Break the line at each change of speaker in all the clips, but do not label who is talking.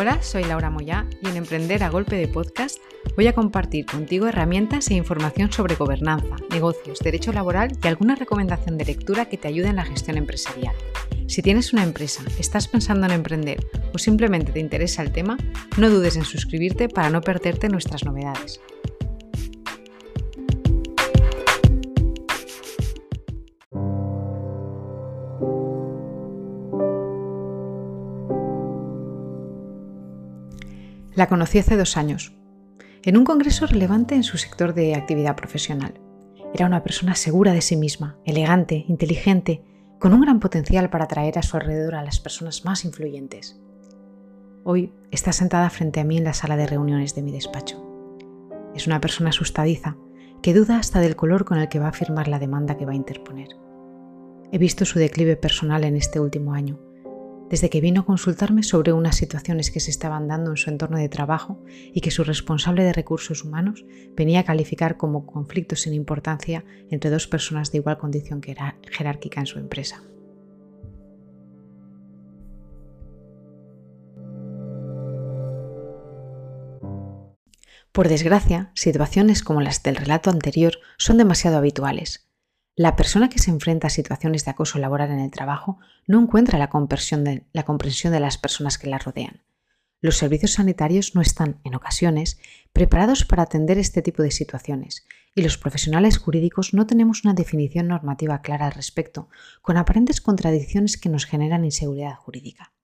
Hola, soy Laura Moyá y en Emprender a Golpe de Podcast voy a compartir contigo herramientas e información sobre gobernanza, negocios, derecho laboral y alguna recomendación de lectura que te ayude en la gestión empresarial. Si tienes una empresa, estás pensando en emprender o simplemente te interesa el tema, no dudes en suscribirte para no perderte nuestras novedades. La conocí hace dos años, en un congreso relevante en su sector de actividad profesional. Era una persona segura de sí misma, elegante, inteligente, con un gran potencial para atraer a su alrededor a las personas más influyentes. Hoy está sentada frente a mí en la sala de reuniones de mi despacho. Es una persona asustadiza, que duda hasta del color con el que va a firmar la demanda que va a interponer. He visto su declive personal en este último año desde que vino a consultarme sobre unas situaciones que se estaban dando en su entorno de trabajo y que su responsable de recursos humanos venía a calificar como conflictos sin importancia entre dos personas de igual condición jerárquica en su empresa. Por desgracia, situaciones como las del relato anterior son demasiado habituales la persona que se enfrenta a situaciones de acoso laboral en el trabajo no encuentra la comprensión de, las personas que la rodean. Los servicios sanitarios no están, en ocasiones, preparados para atender este tipo de situaciones y los profesionales jurídicos no tenemos una definición normativa clara al respecto, con aparentes contradicciones que nos generan inseguridad jurídica.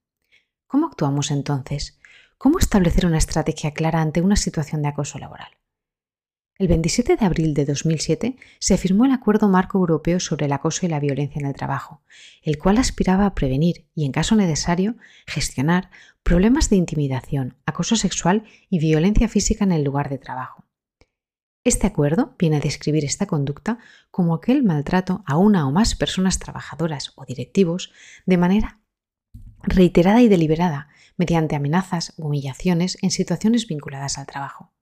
¿Cómo actuamos entonces? ¿Cómo establecer una estrategia clara ante una situación de acoso laboral? El 27 de abril de 2007 se firmó el Acuerdo Marco Europeo sobre el Acoso y la Violencia en el Trabajo, el cual aspiraba a prevenir y, en caso necesario, gestionar problemas de intimidación, acoso sexual y violencia física en el lugar de trabajo. Este acuerdo viene a describir esta conducta como aquel maltrato a una o más personas trabajadoras o directivos de manera reiterada y deliberada mediante amenazas o humillaciones en situaciones vinculadas al trabajo.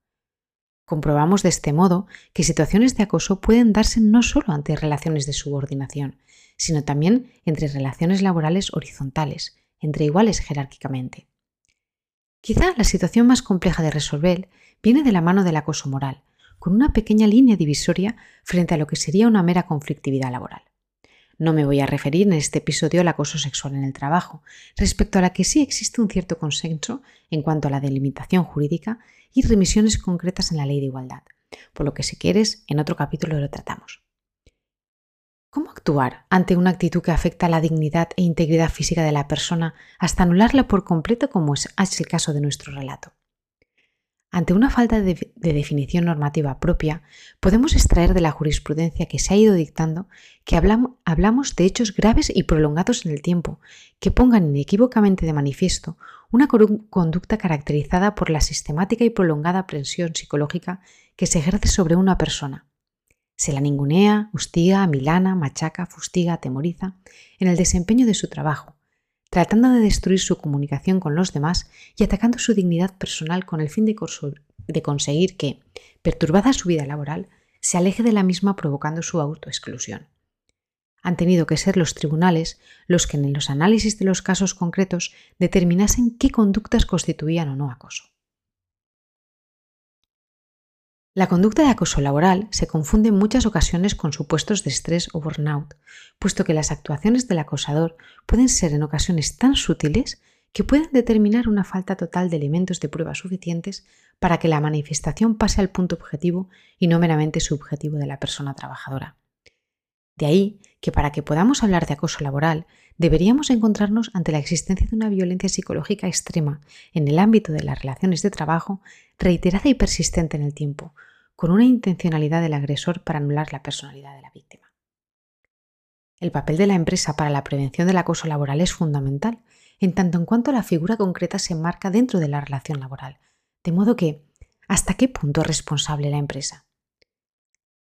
Comprobamos de este modo que situaciones de acoso pueden darse no solo ante relaciones de subordinación, sino también entre relaciones laborales horizontales, entre iguales jerárquicamente. Quizá la situación más compleja de resolver viene de la mano del acoso moral, con una pequeña línea divisoria frente a lo que sería una mera conflictividad laboral. No me voy a referir en este episodio al acoso sexual en el trabajo, respecto a la que sí existe un cierto consenso en cuanto a la delimitación jurídica y remisiones concretas en la ley de igualdad, por lo que si quieres, en otro capítulo lo tratamos. ¿Cómo actuar ante una actitud que afecta a la dignidad e integridad física de la persona hasta anularla por completo como es el caso de nuestro relato? Ante una falta de, definición normativa propia, podemos extraer de la jurisprudencia que se ha ido dictando que hablamos de hechos graves y prolongados en el tiempo, que pongan inequívocamente de manifiesto una conducta caracterizada por la sistemática y prolongada presión psicológica que se ejerce sobre una persona. Se la ningunea, hostiga, milana, machaca, fustiga, atemoriza en el desempeño de su trabajo, tratando de destruir su comunicación con los demás y atacando su dignidad personal con el fin de, conseguir que, perturbada su vida laboral, se aleje de la misma provocando su autoexclusión. Han tenido que ser los tribunales los que en los análisis de los casos concretos determinasen qué conductas constituían o no acoso. La conducta de acoso laboral se confunde en muchas ocasiones con supuestos de estrés o burnout, puesto que las actuaciones del acosador pueden ser en ocasiones tan sutiles que pueden determinar una falta total de elementos de prueba suficientes para que la manifestación pase al punto objetivo y no meramente subjetivo de la persona trabajadora. De ahí que para que podamos hablar de acoso laboral deberíamos encontrarnos ante la existencia de una violencia psicológica extrema en el ámbito de las relaciones de trabajo, reiterada y persistente en el tiempo, con una intencionalidad del agresor para anular la personalidad de la víctima. El papel de la empresa para la prevención del acoso laboral es fundamental, en tanto en cuanto la figura concreta se enmarca dentro de la relación laboral, de modo que, ¿hasta qué punto es responsable la empresa?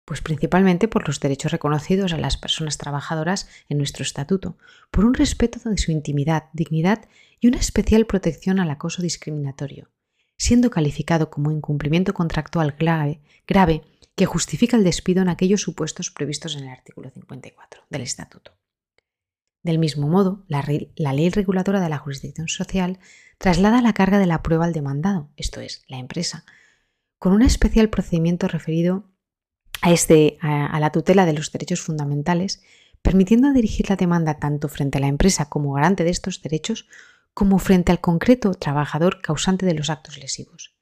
Pues principalmente por los derechos reconocidos a las personas trabajadoras en nuestro estatuto, por un respeto de su intimidad, dignidad y una especial protección al acoso discriminatorio, siendo calificado como incumplimiento contractual grave, grave que justifica el despido en aquellos supuestos previstos en el artículo 54 del estatuto. Del mismo modo, la, ley reguladora de la jurisdicción social traslada la carga de la prueba al demandado, esto es, la empresa, con un especial procedimiento referido a, este, a la tutela de los derechos fundamentales, permitiendo dirigir la demanda tanto frente a la empresa como garante de estos derechos, como frente al concreto trabajador causante de los actos lesivos.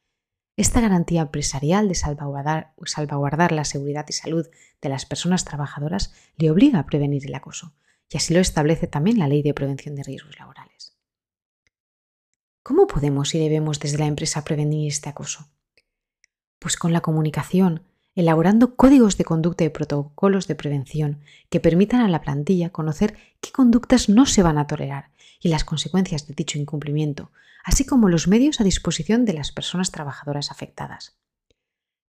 Esta garantía empresarial de salvaguardar, la seguridad y salud de las personas trabajadoras le obliga a prevenir el acoso, y así lo establece también la Ley de Prevención de Riesgos Laborales. ¿Cómo podemos y debemos desde la empresa prevenir este acoso? Pues con la comunicación, elaborando códigos de conducta y protocolos de prevención que permitan a la plantilla conocer qué conductas no se van a tolerar y las consecuencias de dicho incumplimiento, así como los medios a disposición de las personas trabajadoras afectadas.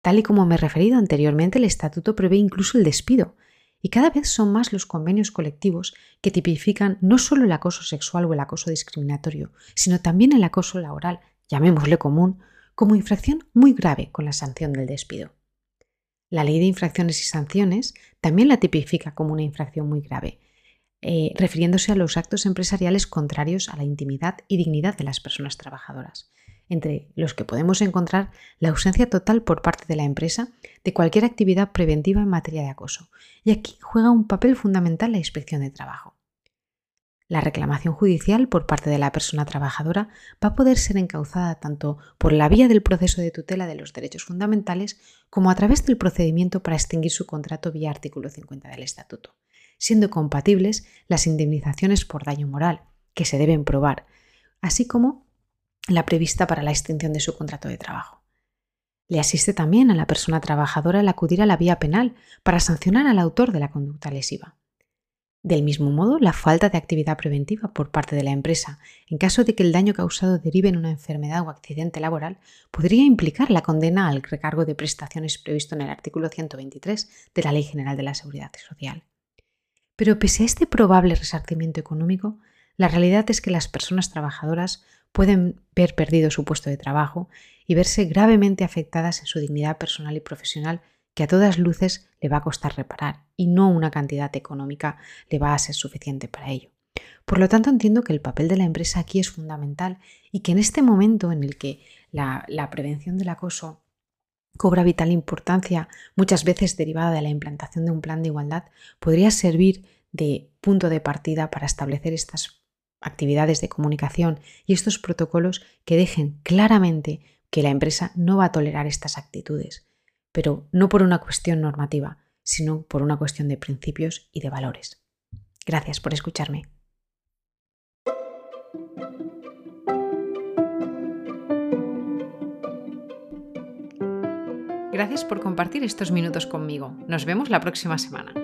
Tal y como me he referido anteriormente, el estatuto prevé incluso el despido, y cada vez son más los convenios colectivos que tipifican no solo el acoso sexual o el acoso discriminatorio, sino también el acoso laboral, llamémosle común, como infracción muy grave con la sanción del despido. La ley de infracciones y sanciones también la tipifica como una infracción muy grave, eh, refiriéndose a los actos empresariales contrarios a la intimidad y dignidad de las personas trabajadoras entre los que podemos encontrar la ausencia total por parte de la empresa de cualquier actividad preventiva en materia de acoso. Y aquí juega un papel fundamental la inspección de trabajo. La reclamación judicial por parte de la persona trabajadora va a poder ser encauzada tanto por la vía del proceso de tutela de los derechos fundamentales como a través del procedimiento para extinguir su contrato vía artículo 50 del Estatuto, siendo compatibles las indemnizaciones por daño moral, que se deben probar, así como la prevista para la extinción de su contrato de trabajo. Le asiste también a la persona trabajadora el acudir a la vía penal para sancionar al autor de la conducta lesiva. Del mismo modo, la falta de actividad preventiva por parte de la empresa, en caso de que el daño causado derive en una enfermedad o accidente laboral, podría implicar la condena al recargo de prestaciones previsto en el artículo 123 de la Ley General de la Seguridad Social. Pero pese a este probable resarcimiento económico, la realidad es que las personas trabajadoras pueden ver perdido su puesto de trabajo y verse gravemente afectadas en su dignidad personal y profesional que a todas luces le va a costar reparar y no una cantidad económica le va a ser suficiente para ello. Por lo tanto, entiendo que el papel de la empresa aquí es fundamental y que en este momento en el que la, prevención del acoso cobra vital importancia, muchas veces derivada de la implantación de un plan de igualdad, podría servir de punto de partida para establecer estas actividades de comunicación y estos protocolos que dejen claramente que la empresa no va a tolerar estas actitudes, pero no por una cuestión normativa, sino por una cuestión de principios y de valores. Gracias por escucharme. Gracias por compartir estos minutos conmigo. Nos vemos la próxima semana.